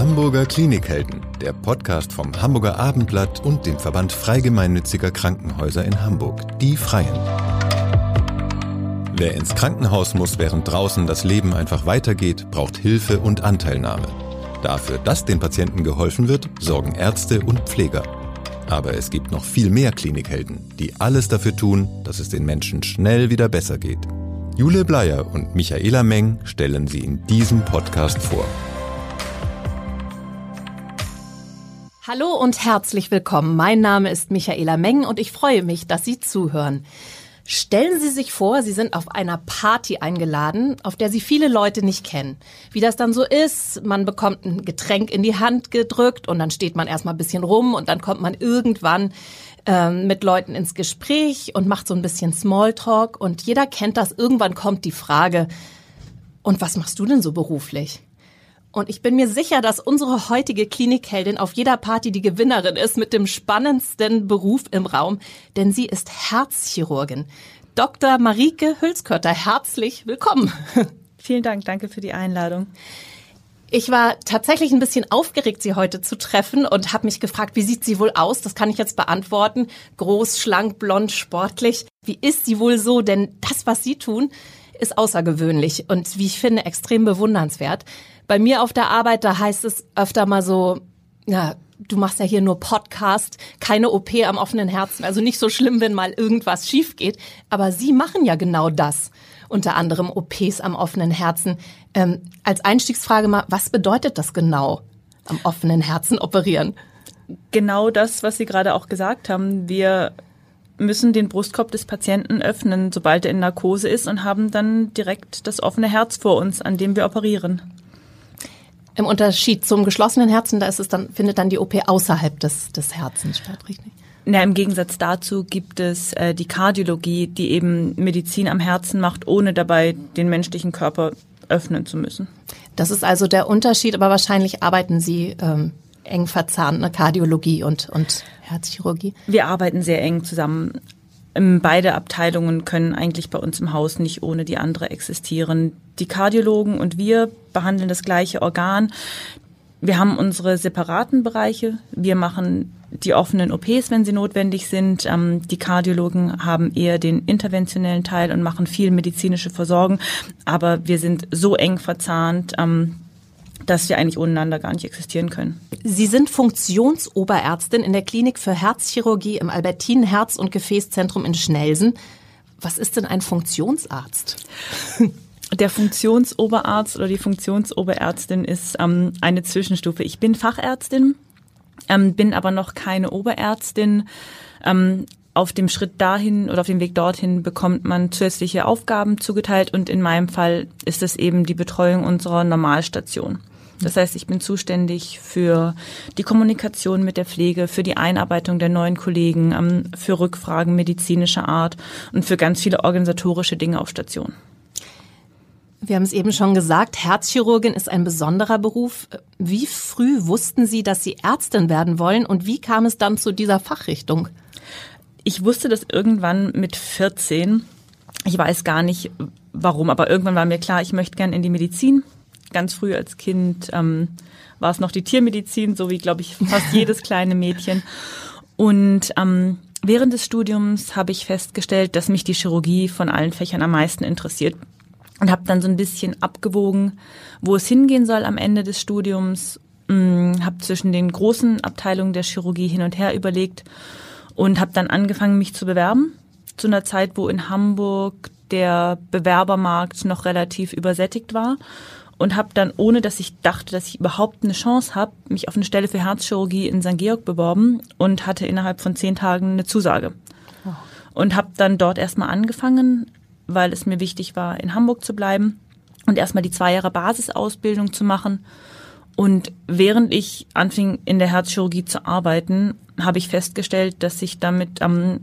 Hamburger Klinikhelden, der Podcast vom Hamburger Abendblatt und dem Verband Freigemeinnütziger Krankenhäuser in Hamburg, die Freien. Wer ins Krankenhaus muss, während draußen das Leben einfach weitergeht, braucht Hilfe und Anteilnahme. Dafür, dass den Patienten geholfen wird, sorgen Ärzte und Pfleger. Aber es gibt noch viel mehr Klinikhelden, die alles dafür tun, dass es den Menschen schnell wieder besser geht. Jule Bleier und Michaela Meng stellen sie in diesem Podcast vor. Hallo und herzlich willkommen. Mein Name ist Michaela Meng und ich freue mich, dass Sie zuhören. Stellen Sie sich vor, Sie sind auf einer Party eingeladen, auf der Sie viele Leute nicht kennen. Wie das dann so ist, man bekommt ein Getränk in die Hand gedrückt und dann steht man erstmal ein bisschen rum und dann kommt man irgendwann ähm, mit Leuten ins Gespräch und macht so ein bisschen Smalltalk und jeder kennt das. Irgendwann kommt die Frage, und was machst du denn so beruflich? Und ich bin mir sicher, dass unsere heutige Klinikheldin auf jeder Party die Gewinnerin ist mit dem spannendsten Beruf im Raum, denn sie ist Herzchirurgin. Dr. Marike Hülskötter, herzlich willkommen. Vielen Dank, danke für die Einladung. Ich war tatsächlich ein bisschen aufgeregt, Sie heute zu treffen und habe mich gefragt, wie sieht sie wohl aus? Das kann ich jetzt beantworten. Groß, schlank, blond, sportlich. Wie ist sie wohl so? Denn das, was Sie tun, ist außergewöhnlich und wie ich finde extrem bewundernswert. Bei mir auf der Arbeit, da heißt es öfter mal so, ja, du machst ja hier nur Podcast, keine OP am offenen Herzen. Also nicht so schlimm, wenn mal irgendwas schief geht. Aber Sie machen ja genau das. Unter anderem OPs am offenen Herzen. Ähm, als Einstiegsfrage mal, was bedeutet das genau, am offenen Herzen operieren? Genau das, was Sie gerade auch gesagt haben. Wir müssen den Brustkorb des Patienten öffnen, sobald er in Narkose ist und haben dann direkt das offene Herz vor uns, an dem wir operieren. Im Unterschied zum geschlossenen Herzen, da ist es dann, findet dann die OP außerhalb des, des Herzens statt, richtig? Na, Im Gegensatz dazu gibt es äh, die Kardiologie, die eben Medizin am Herzen macht, ohne dabei den menschlichen Körper öffnen zu müssen. Das ist also der Unterschied, aber wahrscheinlich arbeiten Sie ähm, eng verzahnt, ne? Kardiologie und, und Herzchirurgie? Wir arbeiten sehr eng zusammen. Ähm, beide Abteilungen können eigentlich bei uns im Haus nicht ohne die andere existieren. Die Kardiologen und wir behandeln das gleiche Organ. Wir haben unsere separaten Bereiche. Wir machen die offenen OPs, wenn sie notwendig sind. Ähm, die Kardiologen haben eher den interventionellen Teil und machen viel medizinische Versorgung. Aber wir sind so eng verzahnt, ähm, dass wir eigentlich ohneinander gar nicht existieren können. Sie sind Funktionsoberärztin in der Klinik für Herzchirurgie im Albertinen Herz- und Gefäßzentrum in Schnelsen. Was ist denn ein Funktionsarzt? Der Funktionsoberarzt oder die Funktionsoberärztin ist ähm, eine Zwischenstufe. Ich bin Fachärztin, ähm, bin aber noch keine Oberärztin. Ähm, auf dem Schritt dahin oder auf dem Weg dorthin bekommt man zusätzliche Aufgaben zugeteilt und in meinem Fall ist es eben die Betreuung unserer Normalstation. Das heißt, ich bin zuständig für die Kommunikation mit der Pflege, für die Einarbeitung der neuen Kollegen, ähm, für Rückfragen medizinischer Art und für ganz viele organisatorische Dinge auf Station. Wir haben es eben schon gesagt, Herzchirurgin ist ein besonderer Beruf. Wie früh wussten Sie, dass Sie Ärztin werden wollen und wie kam es dann zu dieser Fachrichtung? Ich wusste das irgendwann mit 14. Ich weiß gar nicht warum, aber irgendwann war mir klar, ich möchte gern in die Medizin ganz früh als Kind ähm, war es noch die Tiermedizin, so wie, glaube ich, fast jedes kleine Mädchen. Und ähm, während des Studiums habe ich festgestellt, dass mich die Chirurgie von allen Fächern am meisten interessiert und habe dann so ein bisschen abgewogen, wo es hingehen soll am Ende des Studiums. Hm, habe zwischen den großen Abteilungen der Chirurgie hin und her überlegt und habe dann angefangen, mich zu bewerben. Zu einer Zeit, wo in Hamburg der Bewerbermarkt noch relativ übersättigt war und habe dann, ohne dass ich dachte, dass ich überhaupt eine Chance habe, mich auf eine Stelle für Herzchirurgie in St. Georg beworben und hatte innerhalb von zehn Tagen eine Zusage. Oh. Und habe dann dort erstmal angefangen, weil es mir wichtig war, in Hamburg zu bleiben und erstmal die zwei Jahre Basisausbildung zu machen. Und während ich anfing, in der Herzchirurgie zu arbeiten, habe ich festgestellt, dass ich damit ähm,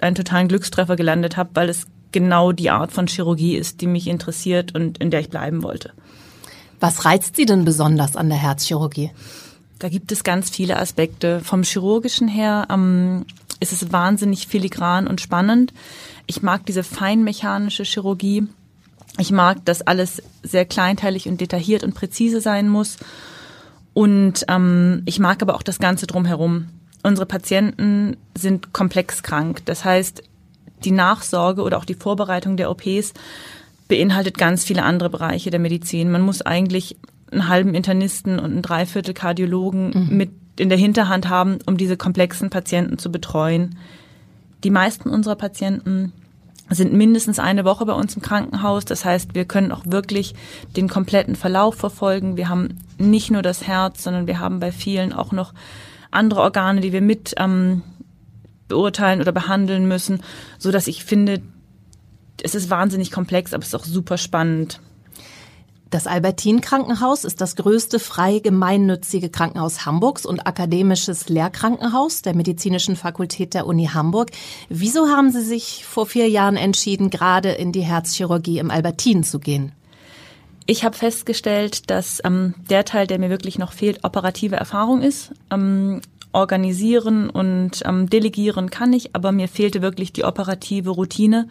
einen totalen Glückstreffer gelandet habe, weil es genau die Art von Chirurgie ist, die mich interessiert und in der ich bleiben wollte. Was reizt Sie denn besonders an der Herzchirurgie? Da gibt es ganz viele Aspekte. Vom chirurgischen her ähm, ist es wahnsinnig filigran und spannend. Ich mag diese feinmechanische Chirurgie. Ich mag, dass alles sehr kleinteilig und detailliert und präzise sein muss. Und ähm, ich mag aber auch das Ganze drumherum. Unsere Patienten sind komplex krank. Das heißt, die Nachsorge oder auch die Vorbereitung der OPs beinhaltet ganz viele andere Bereiche der Medizin. Man muss eigentlich einen halben Internisten und einen Dreiviertel Kardiologen mhm. mit in der Hinterhand haben, um diese komplexen Patienten zu betreuen. Die meisten unserer Patienten sind mindestens eine Woche bei uns im Krankenhaus. Das heißt, wir können auch wirklich den kompletten Verlauf verfolgen. Wir haben nicht nur das Herz, sondern wir haben bei vielen auch noch andere Organe, die wir mit ähm, beurteilen oder behandeln müssen, so dass ich finde, es ist wahnsinnig komplex, aber es ist auch super spannend. Das Albertin Krankenhaus ist das größte frei gemeinnützige Krankenhaus Hamburgs und akademisches Lehrkrankenhaus der Medizinischen Fakultät der Uni Hamburg. Wieso haben Sie sich vor vier Jahren entschieden, gerade in die Herzchirurgie im Albertin zu gehen? Ich habe festgestellt, dass ähm, der Teil, der mir wirklich noch fehlt, operative Erfahrung ist. Ähm, organisieren und ähm, delegieren kann ich, aber mir fehlte wirklich die operative Routine.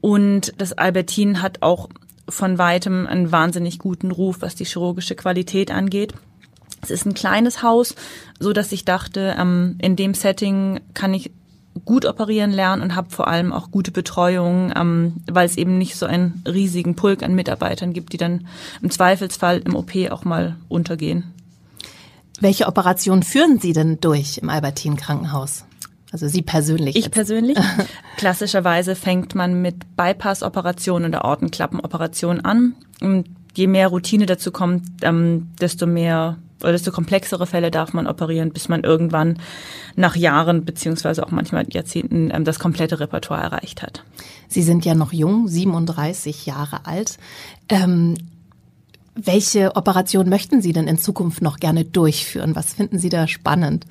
Und das Albertin hat auch von weitem einen wahnsinnig guten Ruf, was die chirurgische Qualität angeht. Es ist ein kleines Haus, so dass ich dachte, ähm, in dem Setting kann ich gut operieren lernen und habe vor allem auch gute Betreuung, ähm, weil es eben nicht so einen riesigen Pulk an Mitarbeitern gibt, die dann im Zweifelsfall im OP auch mal untergehen. Welche Operationen führen Sie denn durch im Albertin Krankenhaus? Also Sie persönlich. Ich jetzt. persönlich. Klassischerweise fängt man mit Bypass-Operationen oder Ortenklappenoperationen an. Und je mehr Routine dazu kommt, ähm, desto mehr oder desto komplexere Fälle darf man operieren, bis man irgendwann nach Jahren beziehungsweise auch manchmal Jahrzehnten ähm, das komplette Repertoire erreicht hat. Sie sind ja noch jung, 37 Jahre alt. Ähm, welche Operation möchten Sie denn in Zukunft noch gerne durchführen? Was finden Sie da spannend?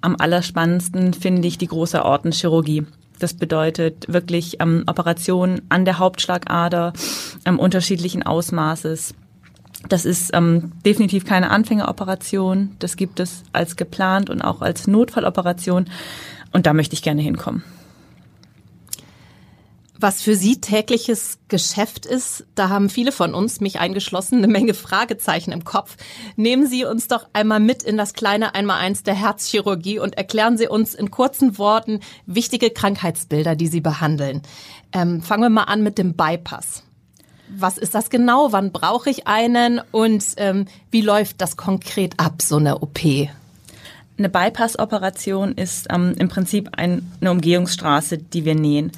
Am allerspannendsten finde ich die große Ortenchirurgie. Das bedeutet wirklich ähm, Operationen an der Hauptschlagader ähm, unterschiedlichen Ausmaßes. Das ist ähm, definitiv keine Anfängeroperation. Das gibt es als geplant und auch als Notfalloperation. Und da möchte ich gerne hinkommen. Was für Sie tägliches Geschäft ist, da haben viele von uns, mich eingeschlossen, eine Menge Fragezeichen im Kopf. Nehmen Sie uns doch einmal mit in das kleine Einmaleins der Herzchirurgie und erklären Sie uns in kurzen Worten wichtige Krankheitsbilder, die Sie behandeln. Ähm, fangen wir mal an mit dem Bypass. Was ist das genau? Wann brauche ich einen? Und ähm, wie läuft das konkret ab, so eine OP? Eine Bypass-Operation ist ähm, im Prinzip ein, eine Umgehungsstraße, die wir nähen.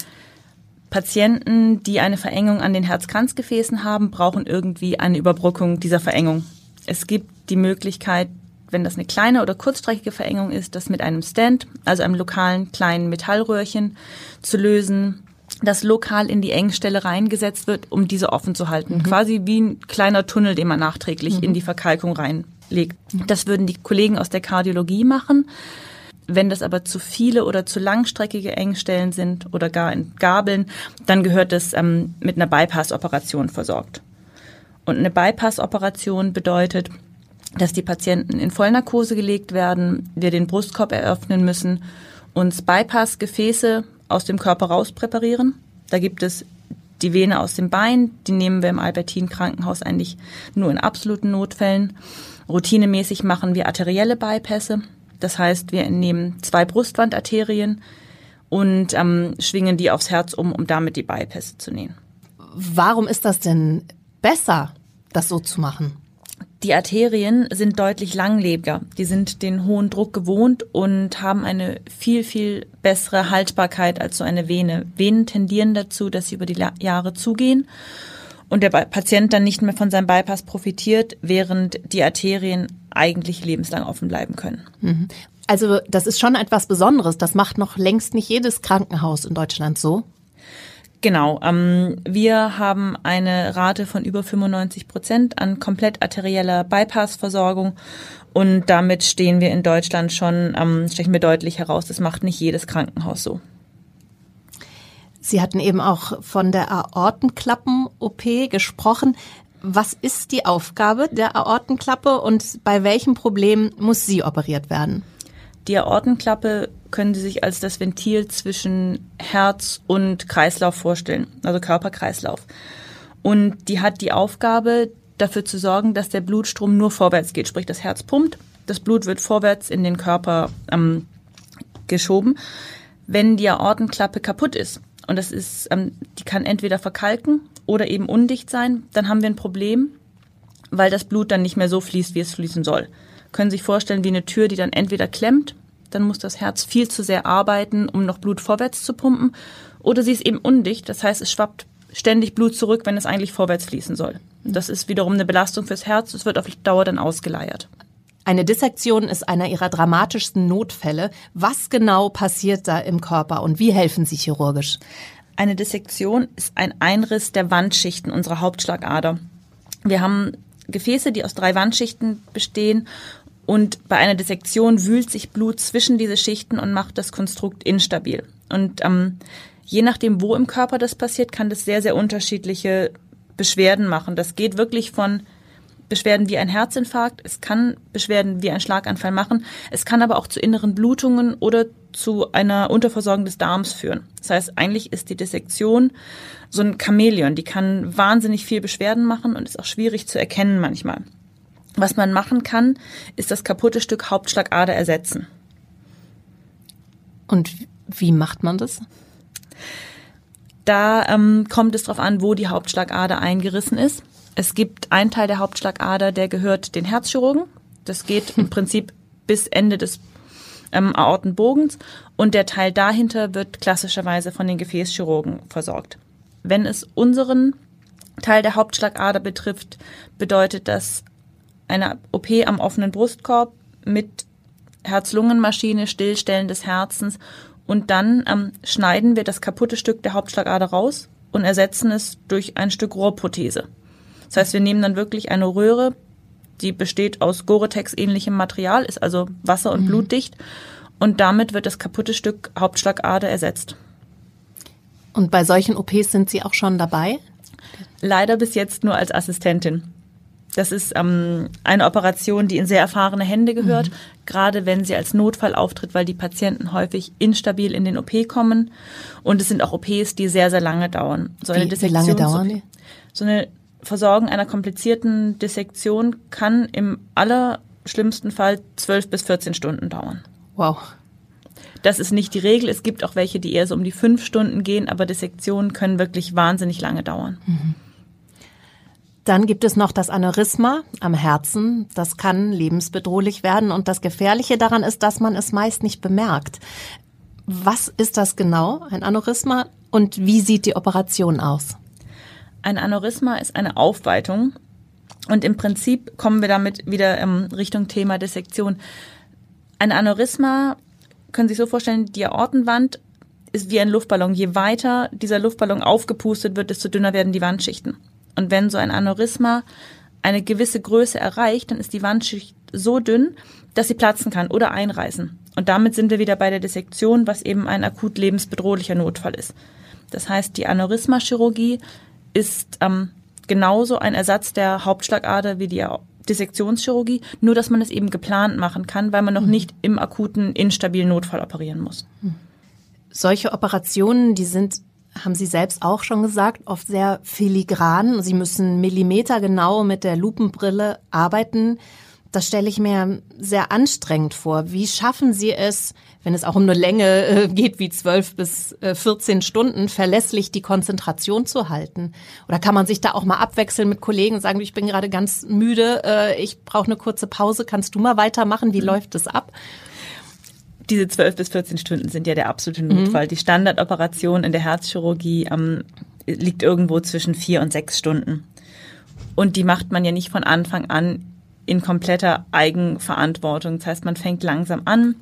Patienten, die eine Verengung an den Herzkranzgefäßen haben, brauchen irgendwie eine Überbrückung dieser Verengung. Es gibt die Möglichkeit, wenn das eine kleine oder kurzstreckige Verengung ist, das mit einem Stand, also einem lokalen kleinen Metallröhrchen zu lösen, das lokal in die Engstelle reingesetzt wird, um diese offen zu halten. Mhm. Quasi wie ein kleiner Tunnel, den man nachträglich mhm. in die Verkalkung reinlegt. Das würden die Kollegen aus der Kardiologie machen. Wenn das aber zu viele oder zu langstreckige Engstellen sind oder gar in Gabeln, dann gehört es ähm, mit einer Bypass-Operation versorgt. Und eine Bypass-Operation bedeutet, dass die Patienten in Vollnarkose gelegt werden, wir den Brustkorb eröffnen müssen, uns Bypass-Gefäße aus dem Körper raus präparieren. Da gibt es die Vene aus dem Bein, die nehmen wir im Albertin Krankenhaus eigentlich nur in absoluten Notfällen. Routinemäßig machen wir arterielle Bypässe. Das heißt, wir entnehmen zwei Brustwandarterien und ähm, schwingen die aufs Herz um, um damit die Bypässe zu nähen. Warum ist das denn besser, das so zu machen? Die Arterien sind deutlich langlebiger. Die sind den hohen Druck gewohnt und haben eine viel, viel bessere Haltbarkeit als so eine Vene. Venen tendieren dazu, dass sie über die Jahre zugehen und der Patient dann nicht mehr von seinem Bypass profitiert, während die Arterien eigentlich lebenslang offen bleiben können. Mhm. Also das ist schon etwas Besonderes. Das macht noch längst nicht jedes Krankenhaus in Deutschland so. Genau. Ähm, wir haben eine Rate von über 95 Prozent an komplett arterieller Bypassversorgung und damit stehen wir in Deutschland schon, ähm, stechen wir deutlich heraus. Das macht nicht jedes Krankenhaus so. Sie hatten eben auch von der Aortenklappen-OP gesprochen. Was ist die Aufgabe der Aortenklappe und bei welchem Problem muss sie operiert werden? Die Aortenklappe können Sie sich als das Ventil zwischen Herz und Kreislauf vorstellen, also Körperkreislauf. Und die hat die Aufgabe, dafür zu sorgen, dass der Blutstrom nur vorwärts geht, sprich das Herz pumpt, das Blut wird vorwärts in den Körper ähm, geschoben. Wenn die Aortenklappe kaputt ist und das ist, ähm, die kann entweder verkalken oder eben undicht sein, dann haben wir ein Problem, weil das Blut dann nicht mehr so fließt, wie es fließen soll. Können Sie sich vorstellen, wie eine Tür, die dann entweder klemmt, dann muss das Herz viel zu sehr arbeiten, um noch Blut vorwärts zu pumpen, oder sie ist eben undicht, das heißt, es schwappt ständig Blut zurück, wenn es eigentlich vorwärts fließen soll. Das ist wiederum eine Belastung fürs Herz, es wird auf Dauer dann ausgeleiert. Eine Dissektion ist einer ihrer dramatischsten Notfälle. Was genau passiert da im Körper und wie helfen Sie chirurgisch? Eine Dissektion ist ein Einriss der Wandschichten unserer Hauptschlagader. Wir haben Gefäße, die aus drei Wandschichten bestehen und bei einer Dissektion wühlt sich Blut zwischen diese Schichten und macht das Konstrukt instabil. Und ähm, je nachdem, wo im Körper das passiert, kann das sehr, sehr unterschiedliche Beschwerden machen. Das geht wirklich von Beschwerden wie ein Herzinfarkt, es kann Beschwerden wie ein Schlaganfall machen, es kann aber auch zu inneren Blutungen oder zu einer Unterversorgung des Darms führen. Das heißt, eigentlich ist die Dissektion so ein Chamäleon, die kann wahnsinnig viel Beschwerden machen und ist auch schwierig zu erkennen manchmal. Was man machen kann, ist das kaputte Stück Hauptschlagader ersetzen. Und wie macht man das? Da ähm, kommt es darauf an, wo die Hauptschlagader eingerissen ist. Es gibt einen Teil der Hauptschlagader, der gehört den Herzchirurgen. Das geht im Prinzip bis Ende des ähm, Aortenbogens und der Teil dahinter wird klassischerweise von den Gefäßchirurgen versorgt. Wenn es unseren Teil der Hauptschlagader betrifft, bedeutet das eine OP am offenen Brustkorb mit Herz-Lungen-Maschine, Stillstellen des Herzens und dann ähm, schneiden wir das kaputte Stück der Hauptschlagader raus und ersetzen es durch ein Stück Rohrprothese. Das heißt, wir nehmen dann wirklich eine Röhre, die besteht aus Gore-Tex-ähnlichem Material, ist also wasser- und mhm. blutdicht. Und damit wird das kaputte Stück Hauptschlagader ersetzt. Und bei solchen OPs sind Sie auch schon dabei? Leider bis jetzt nur als Assistentin. Das ist ähm, eine Operation, die in sehr erfahrene Hände gehört, mhm. gerade wenn sie als Notfall auftritt, weil die Patienten häufig instabil in den OP kommen. Und es sind auch OPs, die sehr, sehr lange dauern. So eine wie, wie lange dauern die? So eine Versorgung einer komplizierten Dissektion kann im allerschlimmsten Fall 12 bis 14 Stunden dauern. Wow. Das ist nicht die Regel. Es gibt auch welche, die eher so um die fünf Stunden gehen, aber Dissektionen können wirklich wahnsinnig lange dauern. Mhm. Dann gibt es noch das Aneurysma am Herzen. Das kann lebensbedrohlich werden und das Gefährliche daran ist, dass man es meist nicht bemerkt. Was ist das genau, ein Aneurysma, und wie sieht die Operation aus? Ein Aneurysma ist eine Aufweitung und im Prinzip kommen wir damit wieder ähm, Richtung Thema Dissektion. Ein Aneurysma können Sie sich so vorstellen, die Aortenwand ist wie ein Luftballon. Je weiter dieser Luftballon aufgepustet wird, desto dünner werden die Wandschichten. Und wenn so ein Aneurysma eine gewisse Größe erreicht, dann ist die Wandschicht so dünn, dass sie platzen kann oder einreißen. Und damit sind wir wieder bei der Dissektion, was eben ein akut lebensbedrohlicher Notfall ist. Das heißt, die Aneurysma-Chirurgie ist ähm, genauso ein Ersatz der Hauptschlagader wie die Dissektionschirurgie, nur dass man es eben geplant machen kann, weil man noch mhm. nicht im akuten, instabilen Notfall operieren muss. Mhm. Solche Operationen, die sind, haben Sie selbst auch schon gesagt, oft sehr filigran. Sie müssen millimetergenau mit der Lupenbrille arbeiten. Das stelle ich mir sehr anstrengend vor. Wie schaffen Sie es, wenn es auch um eine Länge äh, geht wie zwölf bis äh, 14 Stunden, verlässlich die Konzentration zu halten? Oder kann man sich da auch mal abwechseln mit Kollegen und sagen, ich bin gerade ganz müde, äh, ich brauche eine kurze Pause, kannst du mal weitermachen? Wie mhm. läuft es ab? Diese zwölf bis 14 Stunden sind ja der absolute Notfall. Mhm. Die Standardoperation in der Herzchirurgie ähm, liegt irgendwo zwischen vier und sechs Stunden. Und die macht man ja nicht von Anfang an in kompletter Eigenverantwortung. Das heißt, man fängt langsam an,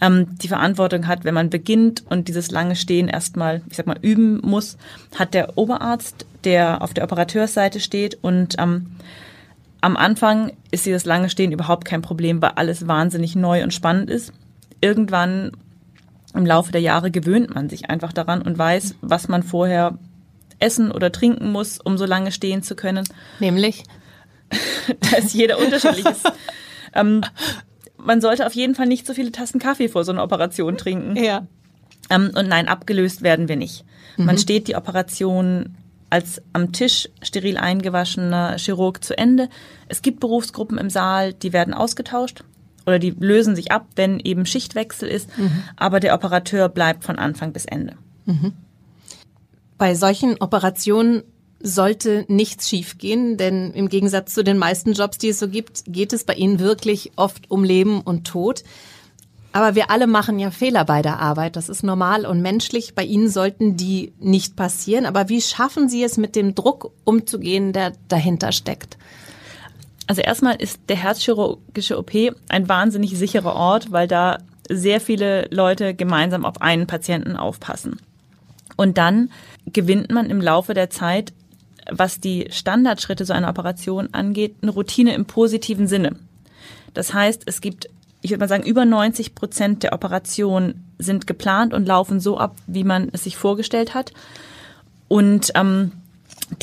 ähm, die Verantwortung hat, wenn man beginnt und dieses lange Stehen erstmal, ich sag mal, üben muss, hat der Oberarzt, der auf der Operateursseite steht und ähm, am Anfang ist dieses lange Stehen überhaupt kein Problem, weil alles wahnsinnig neu und spannend ist. Irgendwann im Laufe der Jahre gewöhnt man sich einfach daran und weiß, was man vorher essen oder trinken muss, um so lange stehen zu können. Nämlich? da ist jeder unterschiedlich. ähm, man sollte auf jeden Fall nicht so viele Tassen Kaffee vor so einer Operation trinken. Ja. Ähm, und nein, abgelöst werden wir nicht. Mhm. Man steht die Operation als am Tisch steril eingewaschener Chirurg zu Ende. Es gibt Berufsgruppen im Saal, die werden ausgetauscht oder die lösen sich ab, wenn eben Schichtwechsel ist, mhm. aber der Operateur bleibt von Anfang bis Ende. Mhm. Bei solchen Operationen sollte nichts schiefgehen, denn im Gegensatz zu den meisten Jobs, die es so gibt, geht es bei Ihnen wirklich oft um Leben und Tod. Aber wir alle machen ja Fehler bei der Arbeit. Das ist normal und menschlich. Bei Ihnen sollten die nicht passieren. Aber wie schaffen Sie es, mit dem Druck umzugehen, der dahinter steckt? Also erstmal ist der herzchirurgische OP ein wahnsinnig sicherer Ort, weil da sehr viele Leute gemeinsam auf einen Patienten aufpassen. Und dann gewinnt man im Laufe der Zeit, was die Standardschritte so einer Operation angeht, eine Routine im positiven Sinne. Das heißt, es gibt, ich würde mal sagen, über 90 Prozent der Operationen sind geplant und laufen so ab, wie man es sich vorgestellt hat. Und ähm,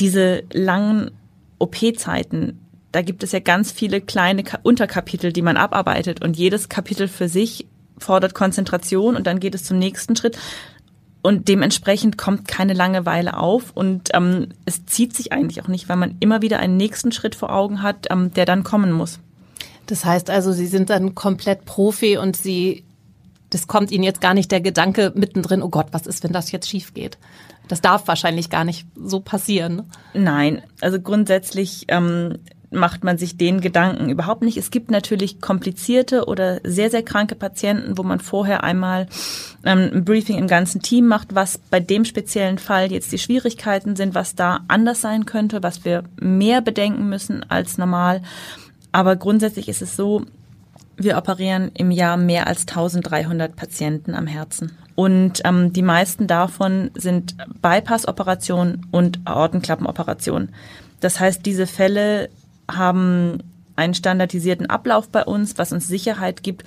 diese langen OP-Zeiten, da gibt es ja ganz viele kleine Unterkapitel, die man abarbeitet und jedes Kapitel für sich fordert Konzentration und dann geht es zum nächsten Schritt und dementsprechend kommt keine Langeweile auf und ähm, es zieht sich eigentlich auch nicht, weil man immer wieder einen nächsten Schritt vor Augen hat, ähm, der dann kommen muss. Das heißt also, Sie sind dann komplett Profi und Sie, das kommt Ihnen jetzt gar nicht der Gedanke mittendrin, oh Gott, was ist, wenn das jetzt schief geht? Das darf wahrscheinlich gar nicht so passieren. Ne? Nein, also grundsätzlich ähm, macht man sich den Gedanken überhaupt nicht. Es gibt natürlich komplizierte oder sehr, sehr kranke Patienten, wo man vorher einmal ähm, ein Briefing im ganzen Team macht, was bei dem speziellen Fall jetzt die Schwierigkeiten sind, was da anders sein könnte, was wir mehr bedenken müssen als normal. Aber grundsätzlich ist es so, wir operieren im Jahr mehr als 1300 Patienten am Herzen. Und ähm, die meisten davon sind Bypass-Operationen und Aortenklappenoperationen. Das heißt, diese Fälle haben einen standardisierten Ablauf bei uns, was uns Sicherheit gibt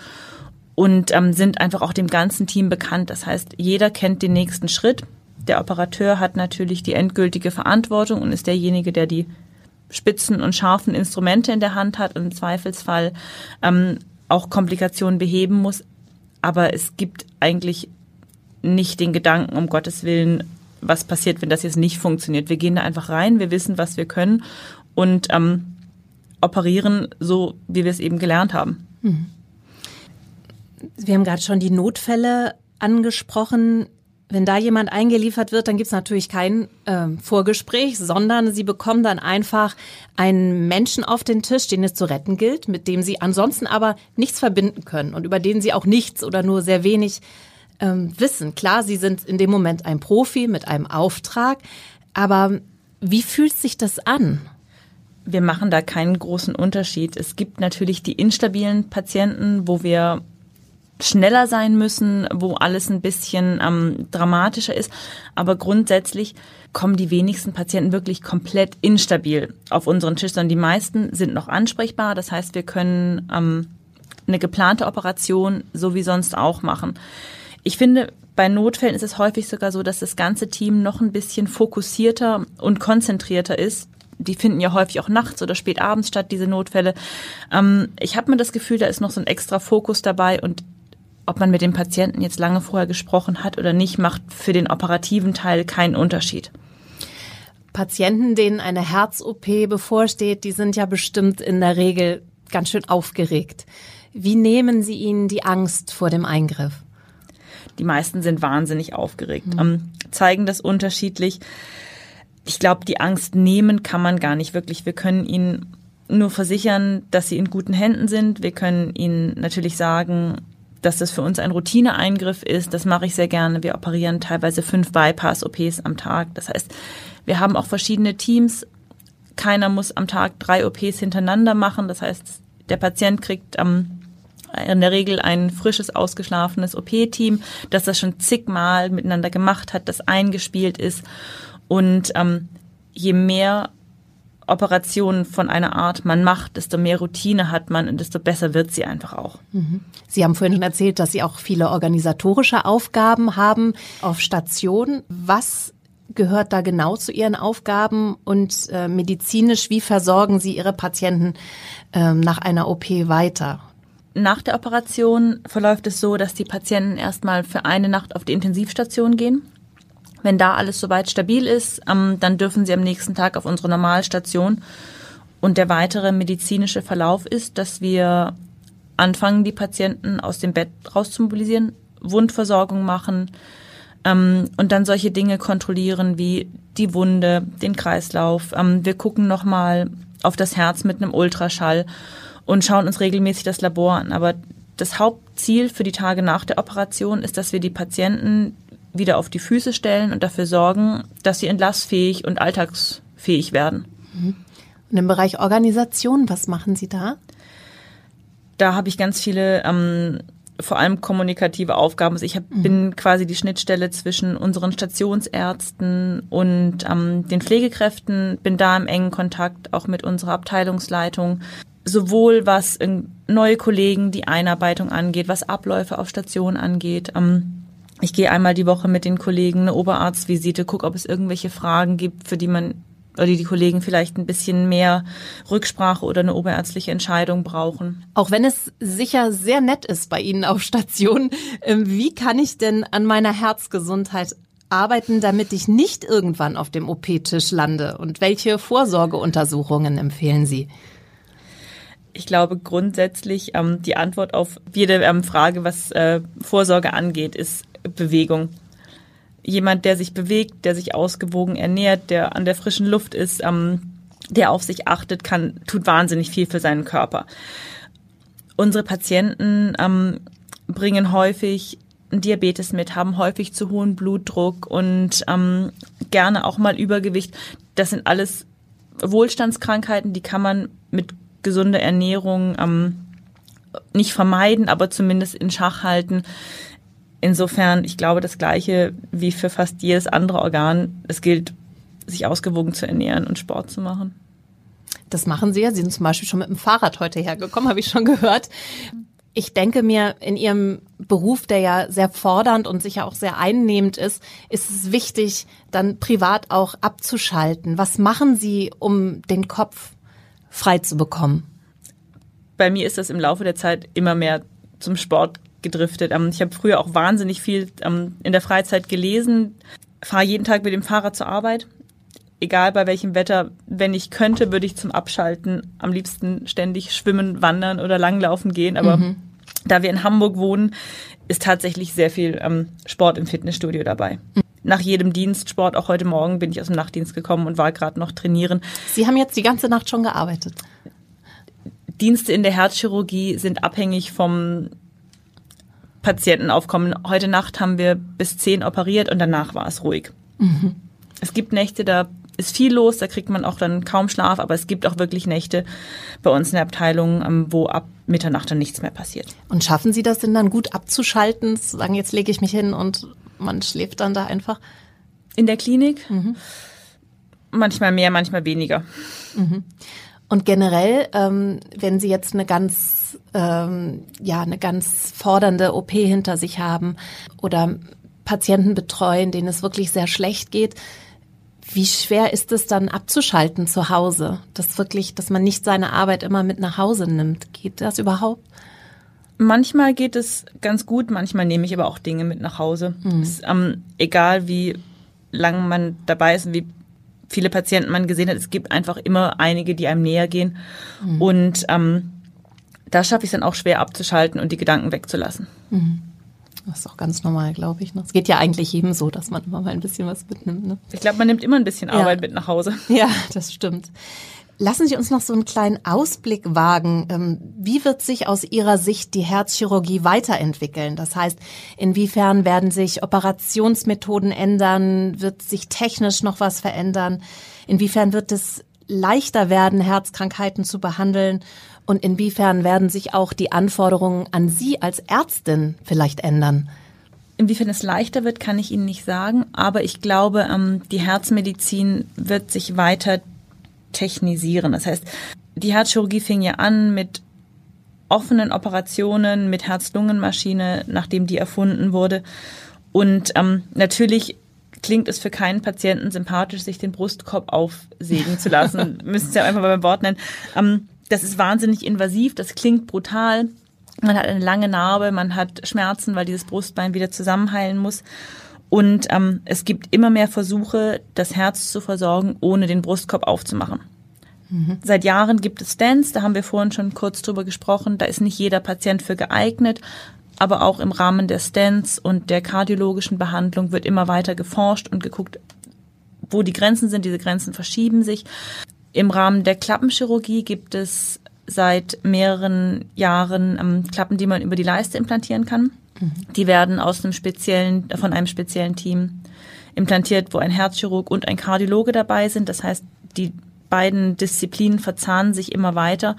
und ähm, sind einfach auch dem ganzen Team bekannt. Das heißt, jeder kennt den nächsten Schritt. Der Operateur hat natürlich die endgültige Verantwortung und ist derjenige, der die spitzen und scharfen Instrumente in der Hand hat und im Zweifelsfall ähm, auch Komplikationen beheben muss. Aber es gibt eigentlich nicht den Gedanken, um Gottes Willen, was passiert, wenn das jetzt nicht funktioniert. Wir gehen da einfach rein, wir wissen, was wir können und ähm, operieren, so wie wir es eben gelernt haben. Mhm. Wir haben gerade schon die Notfälle angesprochen. Wenn da jemand eingeliefert wird, dann gibt es natürlich kein äh, Vorgespräch, sondern Sie bekommen dann einfach einen Menschen auf den Tisch, den es zu retten gilt, mit dem Sie ansonsten aber nichts verbinden können und über den Sie auch nichts oder nur sehr wenig ähm, wissen. Klar, Sie sind in dem Moment ein Profi mit einem Auftrag, aber wie fühlt sich das an? Wir machen da keinen großen Unterschied. Es gibt natürlich die instabilen Patienten, wo wir schneller sein müssen, wo alles ein bisschen ähm, dramatischer ist. Aber grundsätzlich kommen die wenigsten Patienten wirklich komplett instabil auf unseren Tisch, sondern die meisten sind noch ansprechbar. Das heißt, wir können ähm, eine geplante Operation so wie sonst auch machen. Ich finde, bei Notfällen ist es häufig sogar so, dass das ganze Team noch ein bisschen fokussierter und konzentrierter ist die finden ja häufig auch nachts oder spät abends statt, diese Notfälle. Ähm, ich habe mir das Gefühl, da ist noch so ein extra Fokus dabei und ob man mit dem Patienten jetzt lange vorher gesprochen hat oder nicht, macht für den operativen Teil keinen Unterschied. Patienten, denen eine Herz-OP bevorsteht, die sind ja bestimmt in der Regel ganz schön aufgeregt. Wie nehmen Sie ihnen die Angst vor dem Eingriff? Die meisten sind wahnsinnig aufgeregt, mhm. ähm, zeigen das unterschiedlich ich glaube, die Angst nehmen kann man gar nicht wirklich. Wir können ihnen nur versichern, dass sie in guten Händen sind. Wir können ihnen natürlich sagen, dass das für uns ein Routineeingriff ist. Das mache ich sehr gerne. Wir operieren teilweise fünf Bypass-OPs am Tag. Das heißt, wir haben auch verschiedene Teams. Keiner muss am Tag drei OPs hintereinander machen. Das heißt, der Patient kriegt am in der Regel ein frisches, ausgeschlafenes OP-Team, das das schon zigmal miteinander gemacht hat, das eingespielt ist. Und ähm, je mehr Operationen von einer Art man macht, desto mehr Routine hat man und desto besser wird sie einfach auch. Mhm. Sie haben vorhin schon erzählt, dass Sie auch viele organisatorische Aufgaben haben auf Station. Was gehört da genau zu Ihren Aufgaben und äh, medizinisch, wie versorgen Sie Ihre Patienten äh, nach einer OP weiter? Nach der Operation verläuft es so, dass die Patienten erstmal für eine Nacht auf die Intensivstation gehen Wenn da alles soweit stabil ist, ähm, dann dürfen sie am nächsten Tag auf unsere Normalstation. Und der weitere medizinische Verlauf ist, dass wir anfangen, die Patienten aus dem Bett rauszumobilisieren, Wundversorgung machen ähm, und dann solche Dinge kontrollieren wie die Wunde, den Kreislauf. Ähm, wir gucken nochmal auf das Herz mit einem Ultraschall und schauen uns regelmäßig das Labor an. Aber das Hauptziel für die Tage nach der Operation ist, dass wir die Patienten wieder auf die Füße stellen und dafür sorgen, dass sie entlassfähig und alltagsfähig werden. Mhm. Und im Bereich Organisation, was machen Sie da? Da habe ich ganz viele ähm, vor allem kommunikative Aufgaben. Also ich hab, mhm. bin quasi die Schnittstelle zwischen unseren Stationsärzten und ähm, den Pflegekräften, bin da im engen Kontakt auch mit unserer Abteilungsleitung, sowohl was neue Kollegen, die Einarbeitung angeht, was Abläufe auf Station angeht. Ähm, ich gehe einmal die Woche mit den Kollegen eine Oberarztvisite, gucke, ob es irgendwelche Fragen gibt, für die man oder die Kollegen vielleicht ein bisschen mehr Rücksprache oder eine oberärztliche Entscheidung brauchen. Auch wenn es sicher sehr nett ist bei Ihnen auf Station, ähm, wie kann ich denn an meiner Herzgesundheit arbeiten, damit ich nicht irgendwann auf dem OP-Tisch lande? Und welche Vorsorgeuntersuchungen empfehlen Sie? Ich glaube grundsätzlich ähm, die Antwort auf jede ähm, Frage, was äh, Vorsorge angeht, ist Bewegung jemand, der sich bewegt, der sich ausgewogen ernährt, der an der frischen Luft ist, ähm, der auf sich achtet, kann, tut wahnsinnig viel für seinen Körper. Unsere Patienten ähm, bringen häufig Diabetes mit, haben häufig zu hohen Blutdruck und ähm, gerne auch mal Übergewicht. Das sind alles Wohlstandskrankheiten, die kann man mit gesunder Ernährung ähm, nicht vermeiden, aber zumindest in Schach halten. Insofern, ich glaube, das Gleiche wie für fast jedes andere Organ. Es gilt, sich ausgewogen zu ernähren und Sport zu machen. Das machen Sie ja. Sie sind zum Beispiel schon mit dem Fahrrad heute hergekommen, habe ich schon gehört. Ich denke mir, in Ihrem Beruf, der ja sehr fordernd und sicher auch sehr einnehmend ist, ist es wichtig, dann privat auch abzuschalten. Was machen Sie, um den Kopf frei zu bekommen? Bei mir ist das im Laufe der Zeit immer mehr zum Sport gedriftet. Ähm, ich habe früher auch wahnsinnig viel ähm, in der Freizeit gelesen, fahre jeden Tag mit dem Fahrrad zur Arbeit. Egal bei welchem Wetter, wenn ich könnte, würde ich zum Abschalten am liebsten ständig schwimmen, wandern oder langlaufen gehen. Aber mhm. da wir in Hamburg wohnen, ist tatsächlich sehr viel ähm, Sport im Fitnessstudio dabei. Mhm. Nach jedem Dienst, Sport, auch heute Morgen bin ich aus dem Nachtdienst gekommen und war gerade noch trainieren. Sie haben jetzt die ganze Nacht schon gearbeitet. Dienste in der Herzchirurgie sind abhängig vom Patienten aufkommen. Heute Nacht haben wir bis zehn operiert und danach war es ruhig. Mhm. Es gibt Nächte, da ist viel los, da kriegt man auch dann kaum Schlaf, aber es gibt auch wirklich Nächte bei uns in der Abteilung, ähm, wo ab Mitternacht dann nichts mehr passiert. Und schaffen Sie das denn dann gut abzuschalten, zu sagen, jetzt lege ich mich hin und man schläft dann da einfach? In der Klinik? Mhm. Manchmal mehr, manchmal weniger. Mhm. Und generell, ähm, wenn Sie jetzt eine ganz, ähm, ja, eine ganz fordernde OP hinter sich haben oder Patienten betreuen, denen es wirklich sehr schlecht geht, wie schwer ist es dann abzuschalten zu Hause? Das wirklich, dass man nicht seine Arbeit immer mit nach Hause nimmt. Geht das überhaupt? Manchmal geht es ganz gut, manchmal nehme ich aber auch Dinge mit nach Hause. Mhm. Es, ähm, egal wie lange man dabei ist und wie viele Patienten man gesehen hat, es gibt einfach immer einige, die einem näher gehen. Mhm. Und ähm, da schaffe ich es dann auch schwer abzuschalten und die Gedanken wegzulassen. Mhm. Das ist auch ganz normal, glaube ich. Ne? Es geht ja eigentlich jedem so, dass man immer mal ein bisschen was mitnimmt. Ne? Ich glaube, man nimmt immer ein bisschen Arbeit ja. mit nach Hause. Ja, das stimmt. Lassen Sie uns noch so einen kleinen Ausblick wagen. Ähm, wie wird sich aus Ihrer Sicht die Herzchirurgie weiterentwickeln? Das heißt, inwiefern werden sich Operationsmethoden ändern? Wird sich technisch noch was verändern? Inwiefern wird es leichter werden, Herzkrankheiten zu behandeln? Und inwiefern werden sich auch die Anforderungen an Sie als Ärztin vielleicht ändern? Inwiefern es leichter wird, kann ich Ihnen nicht sagen. Aber ich glaube, ähm, die Herzmedizin wird sich weiter technisieren. Das heißt, die Herzchirurgie fing ja an mit offenen Operationen mit Herz-Lungen-Maschine, nachdem die erfunden wurde. Und ähm, natürlich klingt es für keinen Patienten sympathisch, sich den Brustkorb aufsägen zu lassen. Müssen Sie ja einfach mal beim Wort nennen. Ähm, das ist wahnsinnig invasiv, das klingt brutal. Man hat eine lange Narbe, man hat Schmerzen, weil dieses Brustbein wieder zusammenheilen muss. Und ähm, es gibt immer mehr Versuche, das Herz zu versorgen, ohne den Brustkorb aufzumachen. Mhm. Seit Jahren gibt es Stents, da haben wir vorhin schon kurz drüber gesprochen. Da ist nicht jeder Patient für geeignet, aber auch im Rahmen der Stents und der kardiologischen Behandlung wird immer weiter geforscht und geguckt, wo die Grenzen sind. Diese Grenzen verschieben sich. Im Rahmen der Klappenchirurgie gibt es seit mehreren Jahren ähm, Klappen, die man über die Leiste implantieren kann. Mhm. Die werden aus einem speziellen, von einem speziellen Team implantiert, wo ein Herzchirurg und ein Kardiologe dabei sind. Das heißt, die beiden Disziplinen verzahnen sich immer weiter.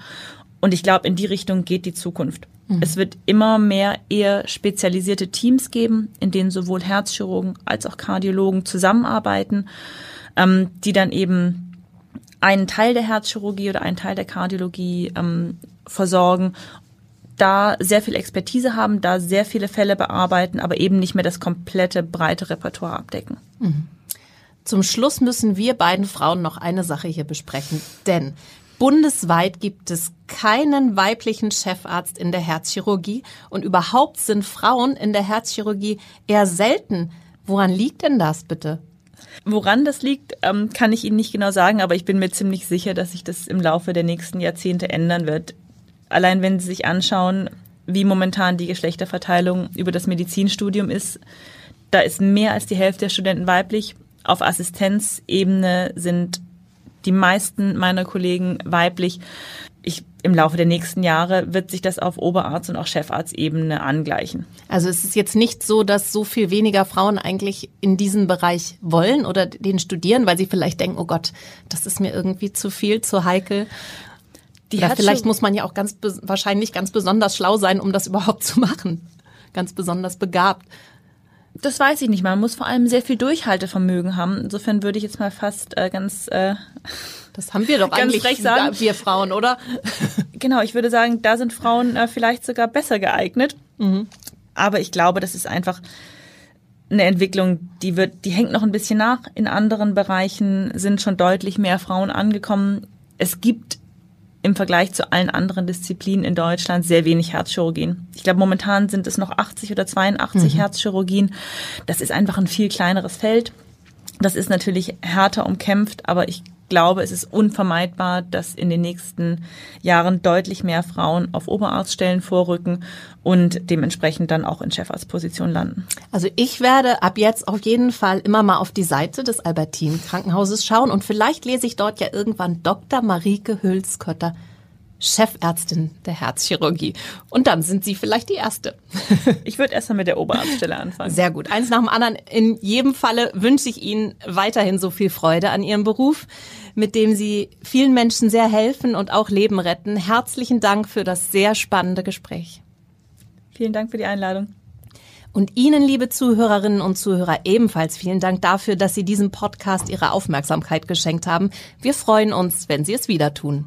Und ich glaube, in die Richtung geht die Zukunft. Mhm. Es wird immer mehr eher spezialisierte Teams geben, in denen sowohl Herzchirurgen als auch Kardiologen zusammenarbeiten, ähm, die dann eben einen Teil der Herzchirurgie oder einen Teil der Kardiologie ähm, versorgen, da sehr viel Expertise haben, da sehr viele Fälle bearbeiten, aber eben nicht mehr das komplette breite Repertoire abdecken. Mhm. Zum Schluss müssen wir beiden Frauen noch eine Sache hier besprechen, denn bundesweit gibt es keinen weiblichen Chefarzt in der Herzchirurgie und überhaupt sind Frauen in der Herzchirurgie eher selten. Woran liegt denn das bitte? Woran das liegt, ähm, kann ich Ihnen nicht genau sagen, aber ich bin mir ziemlich sicher, dass sich das im Laufe der nächsten Jahrzehnte ändern wird. Allein wenn Sie sich anschauen, wie momentan die Geschlechterverteilung über das Medizinstudium ist, da ist mehr als die Hälfte der Studenten weiblich. Auf Assistenzebene sind die meisten meiner Kollegen weiblich ich, im Laufe der nächsten Jahre wird sich das auf Oberarzt- und auch Chefarztebene angleichen. Also es ist jetzt nicht so, dass so viel weniger Frauen eigentlich in diesen Bereich wollen oder den studieren, weil sie vielleicht denken, oh Gott, das ist mir irgendwie zu viel, zu heikel. Die oder vielleicht muss man ja auch ganz wahrscheinlich ganz besonders schlau sein, um das überhaupt zu machen. Ganz besonders begabt. Das weiß ich nicht. Man muss vor allem sehr viel Durchhaltevermögen haben. Insofern würde ich jetzt mal fast äh, ganz äh, das haben wir doch eigentlich frech sagen. wir Frauen, oder? Genau, ich würde sagen, da sind Frauen äh, vielleicht sogar besser geeignet. Mhm. Aber ich glaube, das ist einfach eine Entwicklung, die wird, die hängt noch ein bisschen nach. In anderen Bereichen sind schon deutlich mehr Frauen angekommen. Es gibt im Vergleich zu allen anderen Disziplinen in Deutschland sehr wenig Herzchirurgien. Ich glaube, momentan sind es noch 80 oder 82 mhm. Herzchirurgien. Das ist einfach ein viel kleineres Feld. Das ist natürlich härter umkämpft, aber ich glaube, es ist unvermeidbar, dass in den nächsten Jahren deutlich mehr Frauen auf Oberarztstellen vorrücken und dementsprechend dann auch in Chefarztposition landen. Also ich werde ab jetzt auf jeden Fall immer mal auf die Seite des Albertin Krankenhauses schauen und vielleicht lese ich dort ja irgendwann Dr. Marike Hülskötter Chefärztin der Herzchirurgie. Und dann sind Sie vielleicht die Erste. Ich würde erst mal mit der Oberarztstelle anfangen. Sehr gut. Eins nach dem anderen. In jedem Falle wünsche ich Ihnen weiterhin so viel Freude an Ihrem Beruf, mit dem Sie vielen Menschen sehr helfen und auch Leben retten. Herzlichen Dank für das sehr spannende Gespräch. Vielen Dank für die Einladung. Und Ihnen, liebe Zuhörerinnen und Zuhörer, ebenfalls vielen Dank dafür, dass Sie diesem Podcast Ihre Aufmerksamkeit geschenkt haben. Wir freuen uns, wenn Sie es wieder tun.